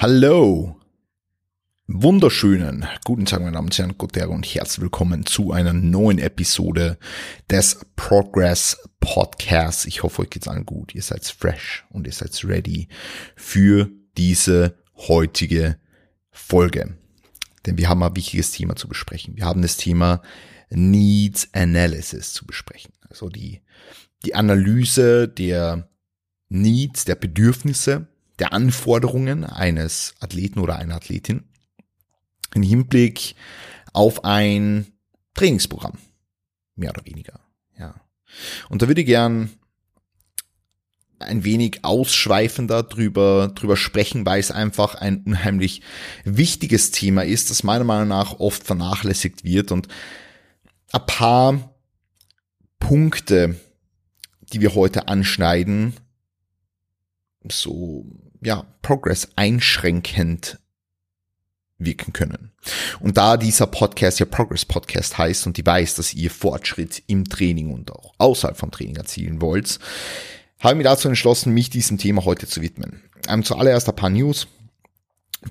Hallo. Wunderschönen guten Tag, meine Damen und Herren, guten und herzlich willkommen zu einer neuen Episode des Progress Podcasts. Ich hoffe, euch geht's allen gut. Ihr seid fresh und ihr seid ready für diese heutige Folge. Denn wir haben ein wichtiges Thema zu besprechen. Wir haben das Thema Needs Analysis zu besprechen. Also die, die Analyse der Needs, der Bedürfnisse der Anforderungen eines Athleten oder einer Athletin im Hinblick auf ein Trainingsprogramm. Mehr oder weniger, ja. Und da würde ich gern ein wenig ausschweifender drüber, drüber sprechen, weil es einfach ein unheimlich wichtiges Thema ist, das meiner Meinung nach oft vernachlässigt wird und ein paar Punkte, die wir heute anschneiden, so ja, Progress einschränkend wirken können. Und da dieser Podcast ja Progress Podcast heißt und die weiß, dass ihr Fortschritt im Training und auch außerhalb vom Training erzielen wollt, habe ich mich dazu entschlossen, mich diesem Thema heute zu widmen. Ähm, zuallererst ein paar News.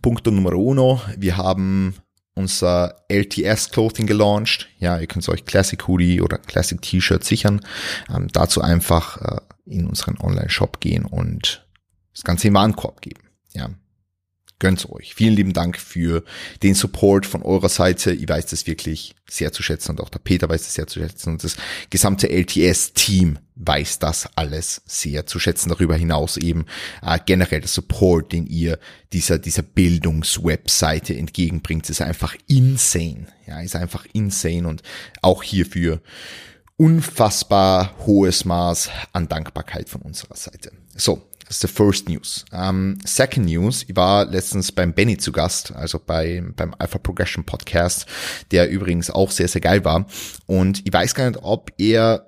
Punkt Nummer uno. Wir haben unser LTS Clothing gelauncht. Ja, ihr könnt euch Classic Hoodie oder Classic T-Shirt sichern. Ähm, dazu einfach äh, in unseren Online-Shop gehen und das Ganze im Warenkorb geben. Ja. Gönnt's euch. Vielen lieben Dank für den Support von eurer Seite. Ich weiß das wirklich sehr zu schätzen und auch der Peter weiß das sehr zu schätzen und das gesamte LTS-Team weiß das alles sehr zu schätzen. Darüber hinaus eben äh, generell der Support, den ihr dieser, dieser Bildungswebseite entgegenbringt, ist einfach insane. Ja, ist einfach insane und auch hierfür unfassbar hohes Maß an Dankbarkeit von unserer Seite. So, das ist the first news. Um, ähm, second news, ich war letztens beim Benny zu Gast, also bei, beim Alpha Progression Podcast, der übrigens auch sehr, sehr geil war. Und ich weiß gar nicht, ob er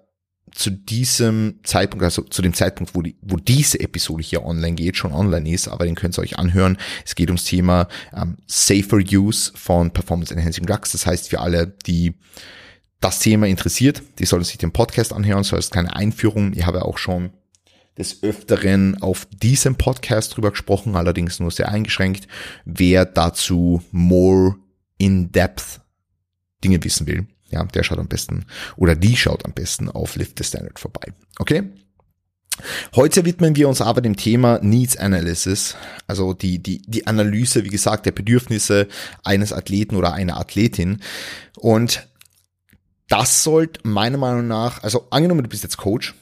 zu diesem Zeitpunkt, also zu dem Zeitpunkt, wo, die, wo diese Episode hier online geht, schon online ist, aber den könnt ihr euch anhören. Es geht ums Thema ähm, Safer Use von Performance Enhancing Drugs. Das heißt, für alle, die das Thema interessiert, die sollen sich den Podcast anhören, so ist keine Einführung. Ich habe auch schon des Öfteren auf diesem Podcast drüber gesprochen, allerdings nur sehr eingeschränkt. Wer dazu more in-depth Dinge wissen will, ja, der schaut am besten oder die schaut am besten auf Lift the Standard vorbei. Okay? Heute widmen wir uns aber dem Thema Needs Analysis, also die, die, die Analyse, wie gesagt, der Bedürfnisse eines Athleten oder einer Athletin. Und das sollte meiner Meinung nach, also angenommen, du bist jetzt Coach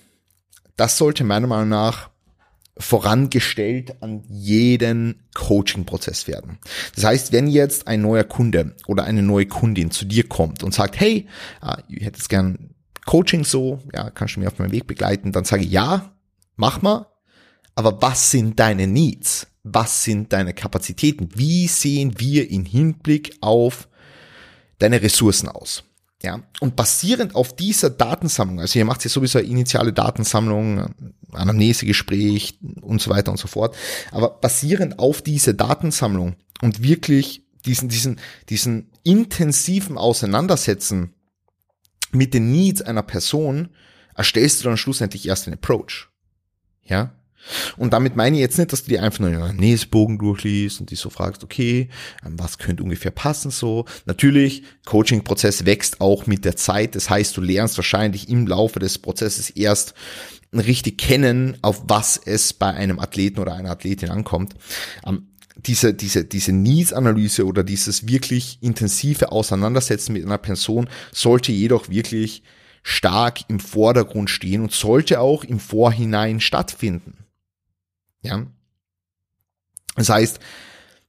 das sollte meiner Meinung nach vorangestellt an jeden Coaching-Prozess werden. Das heißt, wenn jetzt ein neuer Kunde oder eine neue Kundin zu dir kommt und sagt, hey, ah, ich hätte jetzt gern Coaching so, ja, kannst du mir auf meinem Weg begleiten, dann sage ich, ja, mach mal, aber was sind deine Needs? Was sind deine Kapazitäten? Wie sehen wir in Hinblick auf deine Ressourcen aus? Ja, und basierend auf dieser Datensammlung, also ihr macht ja sowieso eine initiale Datensammlung, Anamnesegespräch und so weiter und so fort, aber basierend auf diese Datensammlung und wirklich diesen, diesen, diesen intensiven Auseinandersetzen mit den Needs einer Person, erstellst du dann schlussendlich erst den Approach. Ja, und damit meine ich jetzt nicht, dass du dir einfach nur einen Nähesbogen durchliest und dich so fragst, okay, was könnte ungefähr passen so. Natürlich, Coaching-Prozess wächst auch mit der Zeit. Das heißt, du lernst wahrscheinlich im Laufe des Prozesses erst richtig kennen, auf was es bei einem Athleten oder einer Athletin ankommt. Ähm, diese, diese, diese Needs-Analyse oder dieses wirklich intensive Auseinandersetzen mit einer Person sollte jedoch wirklich stark im Vordergrund stehen und sollte auch im Vorhinein stattfinden. Ja. Das heißt,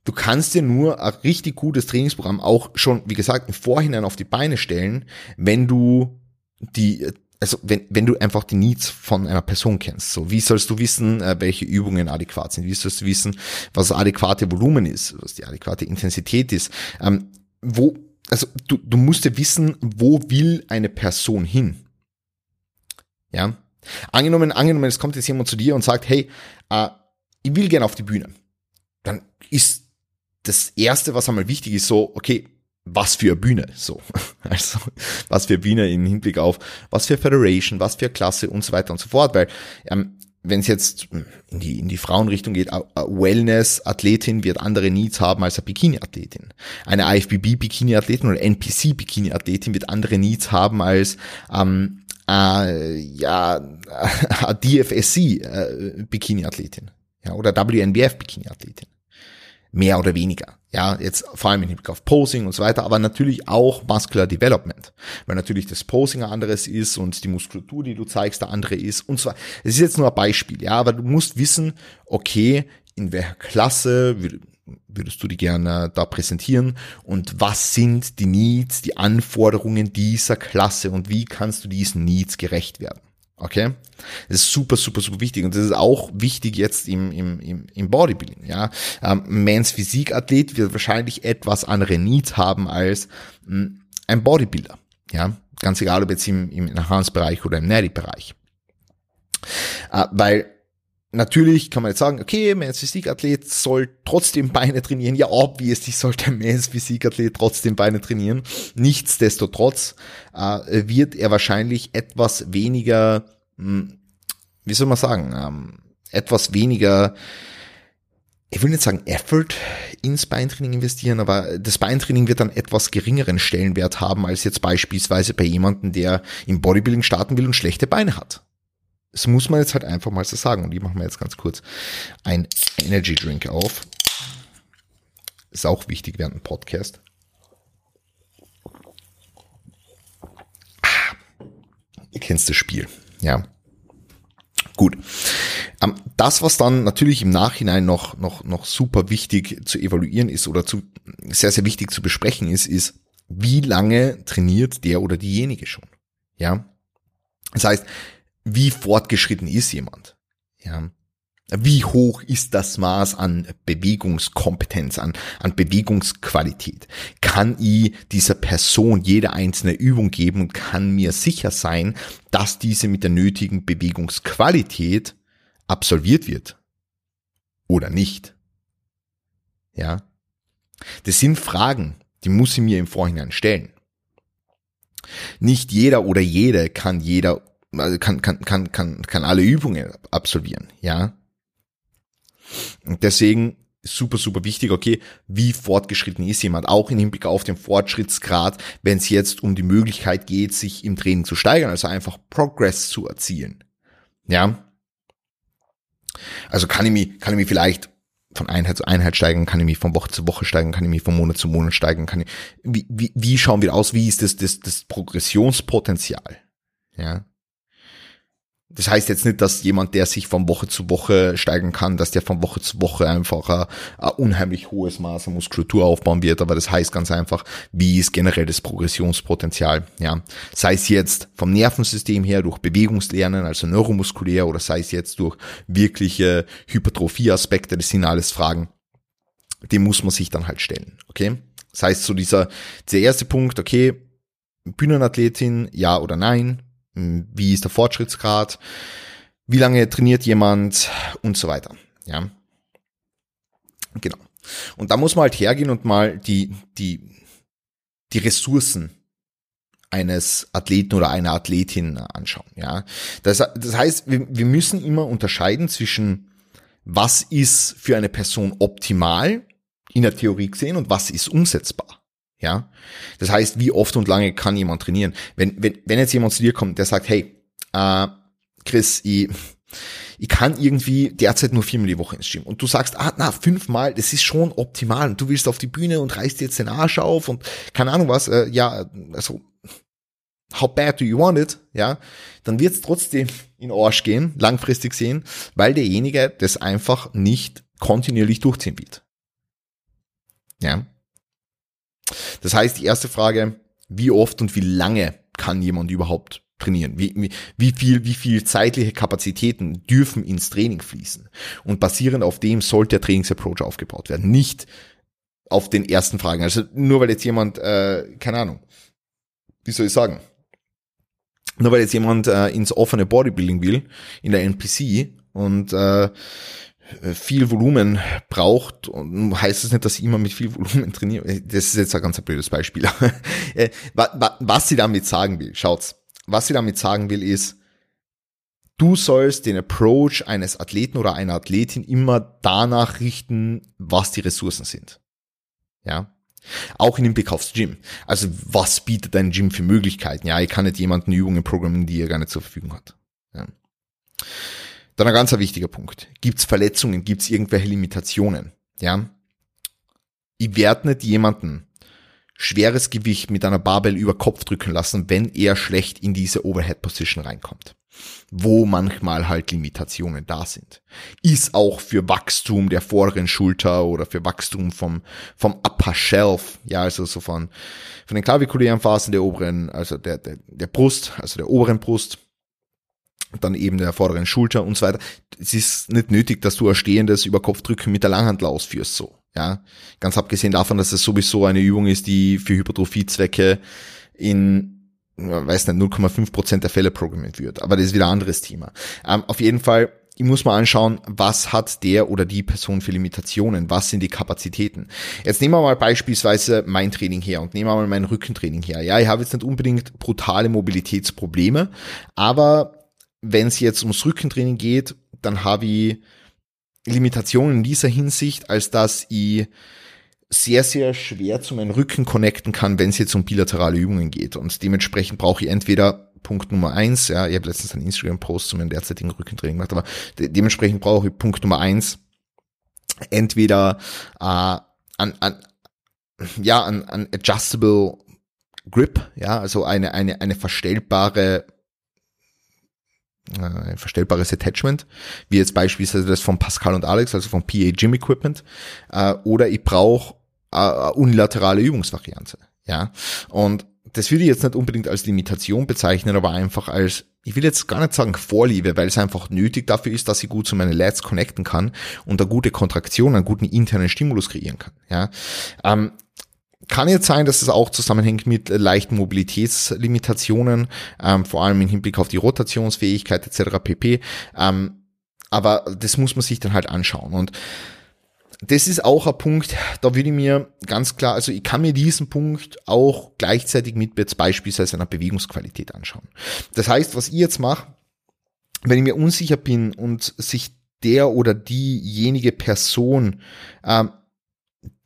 du kannst dir nur ein richtig gutes Trainingsprogramm auch schon, wie gesagt, im Vorhinein auf die Beine stellen, wenn du die, also wenn, wenn du einfach die Needs von einer Person kennst. So, wie sollst du wissen, äh, welche Übungen adäquat sind? Wie sollst du wissen, was das adäquate Volumen ist, was die adäquate Intensität ist? Ähm, wo, also du, du musst ja wissen, wo will eine Person hin? Ja. Angenommen, angenommen, es kommt jetzt jemand zu dir und sagt, hey, äh, ich will gerne auf die Bühne. Dann ist das erste, was einmal wichtig ist, so, okay, was für eine Bühne, so. Also, was für eine Bühne im Hinblick auf, was für Federation, was für Klasse und so weiter und so fort, weil, ähm, wenn es jetzt in die, in die Frauenrichtung geht, Wellness-Athletin wird andere Needs haben als eine Bikini-Athletin. Eine IFBB-Bikini-Athletin oder NPC-Bikini-Athletin wird andere Needs haben als ähm, äh, ja, DFSC-Bikini-Athletin ja, oder WNBF-Bikini-Athletin. Mehr oder weniger. Ja, jetzt vor allem im Hinblick auf Posing und so weiter, aber natürlich auch Muscular Development, weil natürlich das Posing ein anderes ist und die Muskulatur, die du zeigst, der andere ist und weiter. Es ist jetzt nur ein Beispiel, ja, aber du musst wissen, okay, in welcher Klasse würdest du die gerne da präsentieren und was sind die Needs, die Anforderungen dieser Klasse und wie kannst du diesen Needs gerecht werden? Okay? Das ist super, super, super wichtig. Und das ist auch wichtig jetzt im, im, im, im Bodybuilding. Ja? Ähm, Mans Physikathlet wird wahrscheinlich etwas andere Needs haben als hm, ein Bodybuilder. Ja? Ganz egal, ob jetzt im, im Enhanced-Bereich oder im Natty-Bereich. Äh, weil Natürlich kann man jetzt sagen, okay, Mans Physikathlet soll trotzdem Beine trainieren. Ja, obviously sollte Mans Physikathlet trotzdem Beine trainieren. Nichtsdestotrotz äh, wird er wahrscheinlich etwas weniger, mh, hm, wie soll man sagen, ähm, etwas weniger, ich will nicht sagen Effort ins Beintraining investieren, aber das Beintraining wird dann etwas geringeren Stellenwert haben als jetzt beispielsweise bei jemandem, der im Bodybuilding starten will und schlechte Beine hat. Das muss man jetzt halt einfach mal so sagen. Und die machen wir jetzt ganz kurz ein Energy Drink auf. Ist auch wichtig während dem Podcast. Ah, ihr kennt das Spiel, ja. Gut. Ähm, das, was dann natürlich im Nachhinein noch, noch, noch super wichtig zu evaluieren ist oder zu, sehr, sehr wichtig zu besprechen ist, ist, wie lange trainiert der oder diejenige schon? Ja. Das heißt, wie fortgeschritten ist jemand? Ja. Wie hoch ist das Maß an Bewegungskompetenz, an, an Bewegungsqualität? Kann ich dieser Person jede einzelne Übung geben und kann mir sicher sein, dass diese mit der nötigen Bewegungsqualität absolviert wird? Oder nicht? Ja. Das sind Fragen, die muss ich mir im Vorhinein stellen. Nicht jeder oder jede kann jeder also kann, kann, kann, kann, kann alle Übungen absolvieren, ja. Und deswegen super, super wichtig, okay, wie fortgeschritten ist jemand, auch im Hinblick auf den Fortschrittsgrad, wenn es jetzt um die Möglichkeit geht, sich im Training zu steigern, also einfach Progress zu erzielen. Ja. Also kann ich mich, kann ich mich vielleicht von Einheit zu Einheit steigern, kann ich mich von Woche zu Woche steigern, kann ich mich von Monat zu Monat steigern, kann ich, wie, wie, wie schauen wir aus, wie ist das, das, das Progressionspotenzial? Ja. Das heißt jetzt nicht, dass jemand, der sich von Woche zu Woche steigern kann, dass der von Woche zu Woche einfach ein, ein unheimlich hohes Maß an Muskulatur aufbauen wird, aber das heißt ganz einfach, wie ist generell das Progressionspotenzial, ja. Sei es jetzt vom Nervensystem her durch Bewegungslernen, also neuromuskulär, oder sei es jetzt durch wirkliche Hypertrophie-Aspekte, das sind alles Fragen, die muss man sich dann halt stellen, okay. Das heißt so dieser, der erste Punkt, okay, Bühnenathletin, ja oder nein, wie ist der Fortschrittsgrad, wie lange trainiert jemand und so weiter. Ja. Genau. Und da muss man halt hergehen und mal die, die, die Ressourcen eines Athleten oder einer Athletin anschauen. Ja, das, das heißt, wir, wir müssen immer unterscheiden zwischen was ist für eine Person optimal in der Theorie gesehen und was ist umsetzbar. Ja, das heißt, wie oft und lange kann jemand trainieren? Wenn, wenn, wenn jetzt jemand zu dir kommt, der sagt, hey, äh, Chris, ich, ich kann irgendwie derzeit nur viermal die Woche ins Gym. Und du sagst, ah, na, fünfmal, das ist schon optimal. Und du willst auf die Bühne und reißt jetzt den Arsch auf und keine Ahnung was, äh, ja, also, how bad do you want it? Ja, dann wird es trotzdem in Arsch gehen, langfristig sehen, weil derjenige das einfach nicht kontinuierlich durchziehen wird. Ja, das heißt, die erste Frage, wie oft und wie lange kann jemand überhaupt trainieren? Wie, wie, wie viel, wie viel zeitliche Kapazitäten dürfen ins Training fließen? Und basierend auf dem sollte der Trainingsapproach aufgebaut werden. Nicht auf den ersten Fragen. Also nur weil jetzt jemand, äh, keine Ahnung, wie soll ich sagen, nur weil jetzt jemand äh, ins offene Bodybuilding will, in der NPC und äh, viel Volumen braucht, und heißt es nicht, dass ich immer mit viel Volumen trainiere. Äh, das ist jetzt ein ganz blödes Beispiel. Äh, was sie damit sagen will, schaut's, was sie damit sagen will, ist, Du sollst den Approach eines Athleten oder einer Athletin immer danach richten, was die Ressourcen sind. Ja. Auch in Hinblick aufs Gym. Also was bietet dein Gym für Möglichkeiten? Ja, ich kann nicht jemanden Übungen programmieren, die er gar nicht zur Verfügung hat. Ja. Dann ein ganz wichtiger Punkt. Gibt es Verletzungen? Gibt es irgendwelche Limitationen? Ja. Ich werde nicht jemanden schweres Gewicht mit einer Barbell über Kopf drücken lassen, wenn er schlecht in diese Overhead Position reinkommt wo manchmal halt Limitationen da sind. Ist auch für Wachstum der vorderen Schulter oder für Wachstum vom, vom Upper Shelf, ja, also so von, von den klavikulären Phasen der oberen, also der, der, der Brust, also der oberen Brust, dann eben der vorderen Schulter und so weiter. Es ist nicht nötig, dass du ein stehendes Überkopfdrücken mit der Langhandel ausführst, so. Ja, ganz abgesehen davon, dass es sowieso eine Übung ist, die für Hypertrophiezwecke in weiß nicht, 0,5 Prozent der Fälle programmiert wird. Aber das ist wieder ein anderes Thema. Ähm, auf jeden Fall, ich muss mal anschauen, was hat der oder die Person für Limitationen, was sind die Kapazitäten. Jetzt nehmen wir mal beispielsweise mein Training her und nehmen wir mal mein Rückentraining her. Ja, ich habe jetzt nicht unbedingt brutale Mobilitätsprobleme, aber wenn es jetzt ums Rückentraining geht, dann habe ich Limitationen in dieser Hinsicht, als dass ich sehr, sehr schwer zu meinem Rücken connecten kann, wenn es jetzt um bilaterale Übungen geht. Und dementsprechend brauche ich entweder Punkt Nummer eins, ja, ich habe letztens einen Instagram-Post zu meinem derzeitigen Rückentraining gemacht, aber de dementsprechend brauche ich Punkt Nummer eins, entweder äh, an, an, ja, an, an adjustable Grip, ja, also eine, eine, eine verstellbare äh, verstellbares Attachment, wie jetzt beispielsweise das von Pascal und Alex, also von PA Gym Equipment, äh, oder ich brauche äh, unilaterale Übungsvariante. Ja. Und das würde ich jetzt nicht unbedingt als Limitation bezeichnen, aber einfach als, ich will jetzt gar nicht sagen Vorliebe, weil es einfach nötig dafür ist, dass ich gut zu meinen Lads connecten kann und eine gute Kontraktion, einen guten internen Stimulus kreieren kann. Ja. Ähm, kann jetzt sein, dass es auch zusammenhängt mit leichten Mobilitätslimitationen, ähm, vor allem im Hinblick auf die Rotationsfähigkeit etc. pp. Ähm, aber das muss man sich dann halt anschauen. Und das ist auch ein Punkt, da würde ich mir ganz klar, also ich kann mir diesen Punkt auch gleichzeitig mit jetzt beispielsweise einer Bewegungsqualität anschauen. Das heißt, was ich jetzt mache, wenn ich mir unsicher bin und sich der oder diejenige Person, ähm,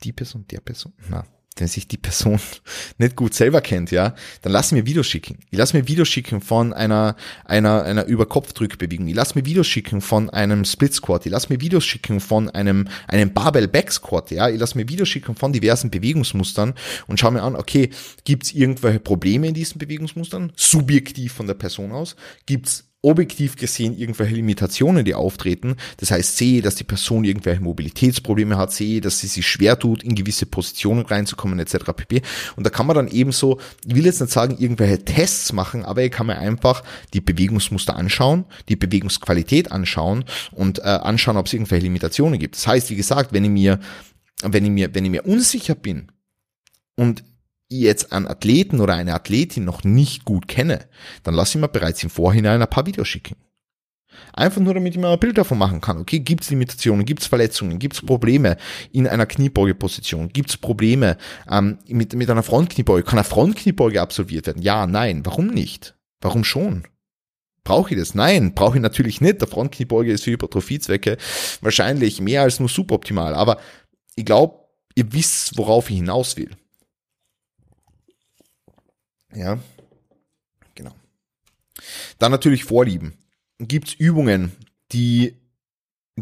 die Person, der Person, na, wenn sich die Person nicht gut selber kennt, ja, dann lass mir Videos schicken. Ich lass mir Videos schicken von einer, einer, einer Überkopfdrückbewegung. Ich lass mir Videos schicken von einem Split Squat. Ich lass mir Videos schicken von einem, einem Barbell Back Squat, ja. Ich lass mir Videos schicken von diversen Bewegungsmustern und schau mir an, okay, gibt's irgendwelche Probleme in diesen Bewegungsmustern? Subjektiv von der Person aus? Gibt's objektiv gesehen irgendwelche Limitationen, die auftreten. Das heißt, sehe, dass die Person irgendwelche Mobilitätsprobleme hat, sehe, dass sie sich schwer tut, in gewisse Positionen reinzukommen, etc. pp. Und da kann man dann eben so, ich will jetzt nicht sagen, irgendwelche Tests machen, aber ich kann mir einfach die Bewegungsmuster anschauen, die Bewegungsqualität anschauen und äh, anschauen, ob es irgendwelche Limitationen gibt. Das heißt, wie gesagt, wenn ich mir, wenn ich mir, wenn ich mir unsicher bin und jetzt einen Athleten oder eine Athletin noch nicht gut kenne, dann lasse ich mir bereits im Vorhinein ein paar Videos schicken. Einfach nur, damit ich mir ein Bild davon machen kann. Okay, gibt es Limitationen, gibt es Verletzungen, gibt es Probleme in einer Kniebeugeposition, gibt es Probleme ähm, mit, mit einer Frontkniebeuge, kann eine Frontkniebeuge absolviert werden? Ja, nein, warum nicht? Warum schon? Brauche ich das? Nein, brauche ich natürlich nicht. Der Frontkniebeuge ist für Hypertrophiezwecke wahrscheinlich mehr als nur suboptimal. Aber ich glaube, ihr wisst, worauf ich hinaus will. Ja, genau. Dann natürlich Vorlieben. Gibt es Übungen, die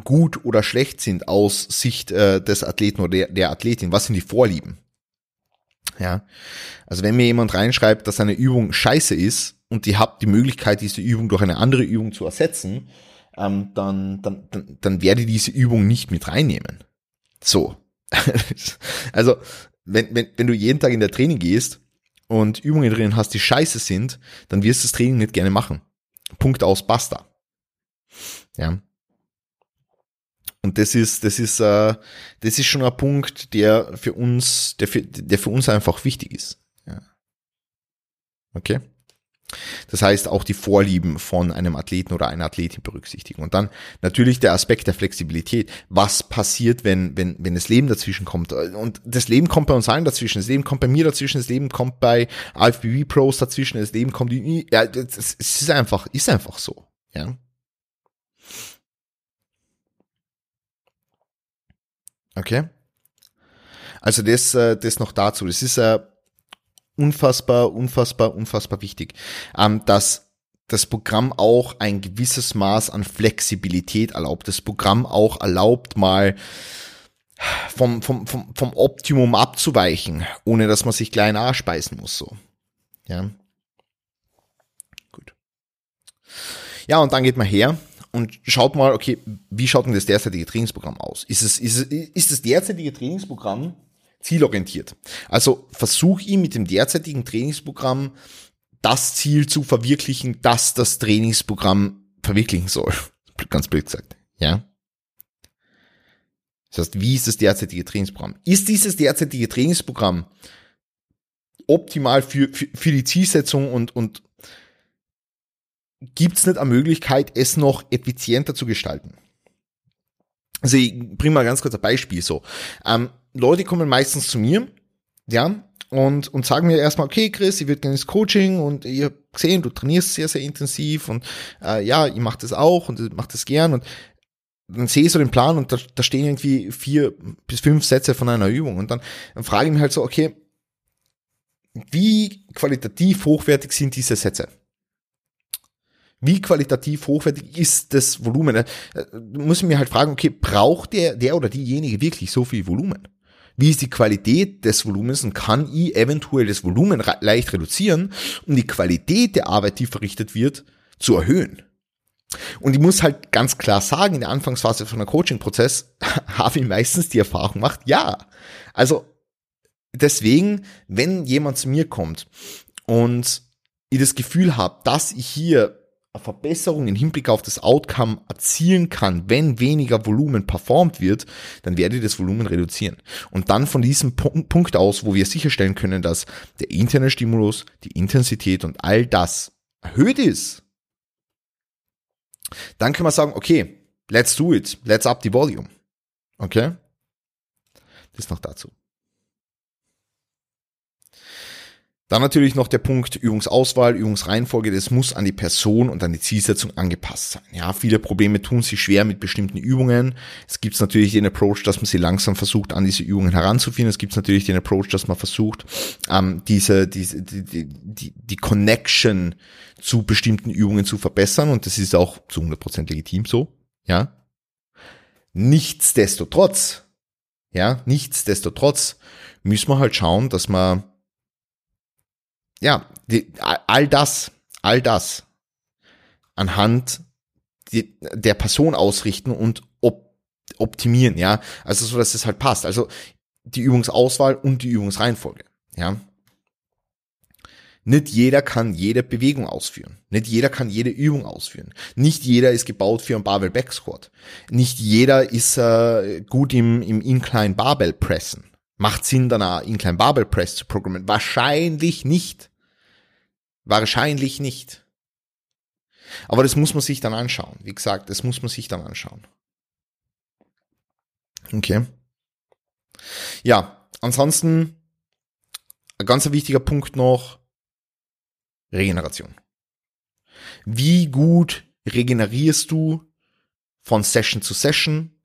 gut oder schlecht sind aus Sicht äh, des Athleten oder der, der Athletin? Was sind die Vorlieben? Ja, also wenn mir jemand reinschreibt, dass eine Übung scheiße ist und ihr habt die Möglichkeit, diese Übung durch eine andere Übung zu ersetzen, ähm, dann, dann, dann, dann werde ich diese Übung nicht mit reinnehmen. So. also, wenn, wenn, wenn du jeden Tag in der Training gehst und Übungen drin hast, die scheiße sind, dann wirst du das Training nicht gerne machen. Punkt aus, basta. Ja. Und das ist, das ist, äh, das ist schon ein Punkt, der für uns, der für, der für uns einfach wichtig ist. Ja. Okay. Das heißt, auch die Vorlieben von einem Athleten oder einer Athletin berücksichtigen. Und dann natürlich der Aspekt der Flexibilität. Was passiert, wenn, wenn, wenn das Leben dazwischen kommt? Und das Leben kommt bei uns allen dazwischen. Das Leben kommt bei mir dazwischen. Das Leben kommt bei AFBB Pros dazwischen. Das Leben kommt, ja, es ist einfach, ist einfach so, ja. Okay. Also das, äh, das noch dazu. Das ist ein unfassbar, unfassbar, unfassbar wichtig, ähm, dass das Programm auch ein gewisses Maß an Flexibilität erlaubt. Das Programm auch erlaubt mal vom, vom, vom, vom Optimum abzuweichen, ohne dass man sich klein speisen muss, so. Ja. Gut. Ja, und dann geht man her und schaut mal, okay, wie schaut denn das derzeitige Trainingsprogramm aus? Ist es, ist es, ist das derzeitige Trainingsprogramm zielorientiert? Also versuche ich mit dem derzeitigen Trainingsprogramm das Ziel zu verwirklichen, das das Trainingsprogramm verwirklichen soll. Ganz blöd gesagt. Ja. Das heißt, wie ist das derzeitige Trainingsprogramm? Ist dieses derzeitige Trainingsprogramm optimal für, für, für die Zielsetzung und, und gibt es nicht eine Möglichkeit, es noch effizienter zu gestalten? Also ich bringe mal ganz kurz ein Beispiel so. Ähm, Leute kommen meistens zu mir, ja, und, und sagen mir erstmal, okay, Chris, ich würde gerne ins Coaching und ich habe gesehen, du trainierst sehr, sehr intensiv und äh, ja, ich mache das auch und ich mache das gern und dann sehe ich so den Plan und da, da stehen irgendwie vier bis fünf Sätze von einer Übung und dann, dann frage ich mich halt so, okay, wie qualitativ hochwertig sind diese Sätze? Wie qualitativ hochwertig ist das Volumen? Da muss ich mir halt fragen, okay, braucht der, der oder diejenige wirklich so viel Volumen? Wie ist die Qualität des Volumens und kann ich eventuell das Volumen leicht reduzieren, um die Qualität der Arbeit, die verrichtet wird, zu erhöhen? Und ich muss halt ganz klar sagen, in der Anfangsphase von einem Coaching-Prozess habe ich meistens die Erfahrung gemacht, ja. Also deswegen, wenn jemand zu mir kommt und ich das Gefühl habe, dass ich hier Verbesserung im Hinblick auf das Outcome erzielen kann, wenn weniger Volumen performt wird, dann werde ich das Volumen reduzieren. Und dann von diesem Punkt aus, wo wir sicherstellen können, dass der interne Stimulus, die Intensität und all das erhöht ist, dann können wir sagen, okay, let's do it, let's up the volume. Okay? Das noch dazu. Dann natürlich noch der Punkt Übungsauswahl, Übungsreihenfolge, das muss an die Person und an die Zielsetzung angepasst sein. Ja, viele Probleme tun sich schwer mit bestimmten Übungen. Es gibt natürlich den Approach, dass man sie langsam versucht, an diese Übungen heranzuführen. Es gibt natürlich den Approach, dass man versucht, ähm, diese, diese, die, die, die Connection zu bestimmten Übungen zu verbessern und das ist auch zu 100% legitim so. Ja. Nichtsdestotrotz, ja, nichtsdestotrotz müssen wir halt schauen, dass man ja, die, all das, all das anhand die, der Person ausrichten und op, optimieren, ja. Also so, dass es halt passt. Also die Übungsauswahl und die Übungsreihenfolge, ja. Nicht jeder kann jede Bewegung ausführen. Nicht jeder kann jede Übung ausführen. Nicht jeder ist gebaut für einen Barbell Back Squat. Nicht jeder ist äh, gut im, im Incline Barbell Pressen. Macht Sinn, dann einen Incline Barbell Press zu programmieren? Wahrscheinlich nicht. Wahrscheinlich nicht. Aber das muss man sich dann anschauen. Wie gesagt, das muss man sich dann anschauen. Okay. Ja, ansonsten ein ganz wichtiger Punkt noch, Regeneration. Wie gut regenerierst du von Session zu Session?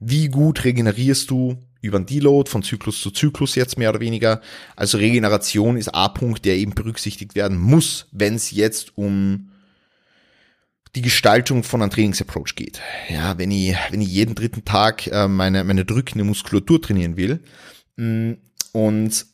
Wie gut regenerierst du über den Deload von Zyklus zu Zyklus jetzt mehr oder weniger. Also Regeneration ist ein Punkt, der eben berücksichtigt werden muss, wenn es jetzt um die Gestaltung von einem Trainingsapproach geht. Ja, wenn ich, wenn ich jeden dritten Tag äh, meine, meine drückende Muskulatur trainieren will mm, und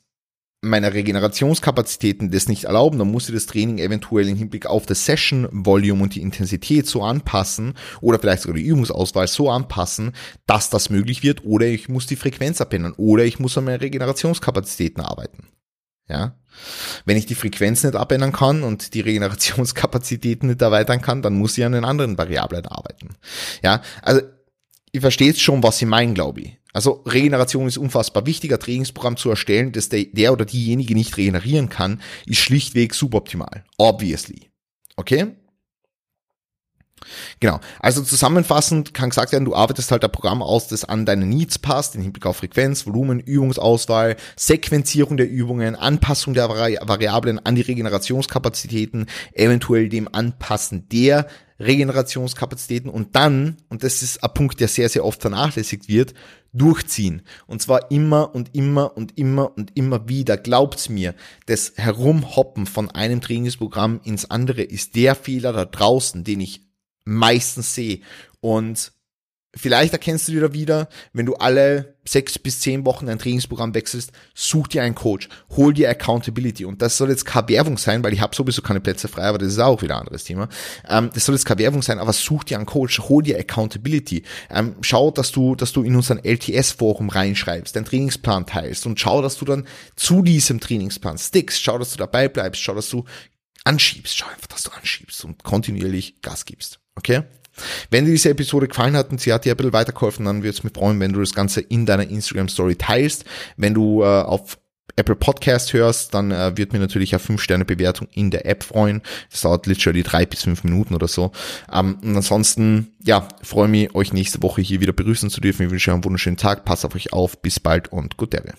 meine Regenerationskapazitäten das nicht erlauben, dann muss ich das Training eventuell im Hinblick auf das Session Volume und die Intensität so anpassen oder vielleicht sogar die Übungsauswahl so anpassen, dass das möglich wird oder ich muss die Frequenz abändern oder ich muss an meine Regenerationskapazitäten arbeiten. Ja. Wenn ich die Frequenz nicht abändern kann und die Regenerationskapazitäten nicht erweitern kann, dann muss ich an den anderen Variablen arbeiten. Ja. Also, ihr versteht schon, was ich meine, glaube ich. Also Regeneration ist unfassbar wichtig. Ein Trainingsprogramm zu erstellen, das der, der oder diejenige nicht regenerieren kann, ist schlichtweg suboptimal. Obviously. Okay? Genau. Also zusammenfassend kann gesagt werden, du arbeitest halt ein Programm aus, das an deine Needs passt, im Hinblick auf Frequenz, Volumen, Übungsauswahl, Sequenzierung der Übungen, Anpassung der Vari Variablen an die Regenerationskapazitäten, eventuell dem Anpassen der Regenerationskapazitäten und dann, und das ist ein Punkt, der sehr, sehr oft vernachlässigt wird, durchziehen. Und zwar immer und immer und immer und immer wieder. Glaubt's mir, das Herumhoppen von einem Trainingsprogramm ins andere ist der Fehler da draußen, den ich meistens sehe. Und vielleicht erkennst du dir da wieder, wenn du alle sechs bis zehn Wochen dein Trainingsprogramm wechselst, such dir einen Coach, hol dir Accountability. Und das soll jetzt keine Werbung sein, weil ich habe sowieso keine Plätze frei, aber das ist auch wieder ein anderes Thema. Ähm, das soll jetzt keine Werbung sein, aber such dir einen Coach, hol dir Accountability. Ähm, schau, dass du, dass du in unseren LTS-Forum reinschreibst, deinen Trainingsplan teilst und schau, dass du dann zu diesem Trainingsplan stickst. Schau, dass du dabei bleibst, schau, dass du anschiebst. Schau einfach, dass du anschiebst und kontinuierlich Gas gibst. Okay? Wenn dir diese Episode gefallen hat und sie hat dir ein bisschen weitergeholfen, dann würde es mich freuen, wenn du das Ganze in deiner Instagram Story teilst. Wenn du äh, auf Apple Podcast hörst, dann äh, wird mir natürlich eine 5-Sterne-Bewertung in der App freuen. Das dauert literally drei bis fünf Minuten oder so. Ähm, und ansonsten, ja, freue mich, euch nächste Woche hier wieder begrüßen zu dürfen. Ich wünsche euch einen wunderschönen Tag. Pass auf euch auf. Bis bald und gut Dere.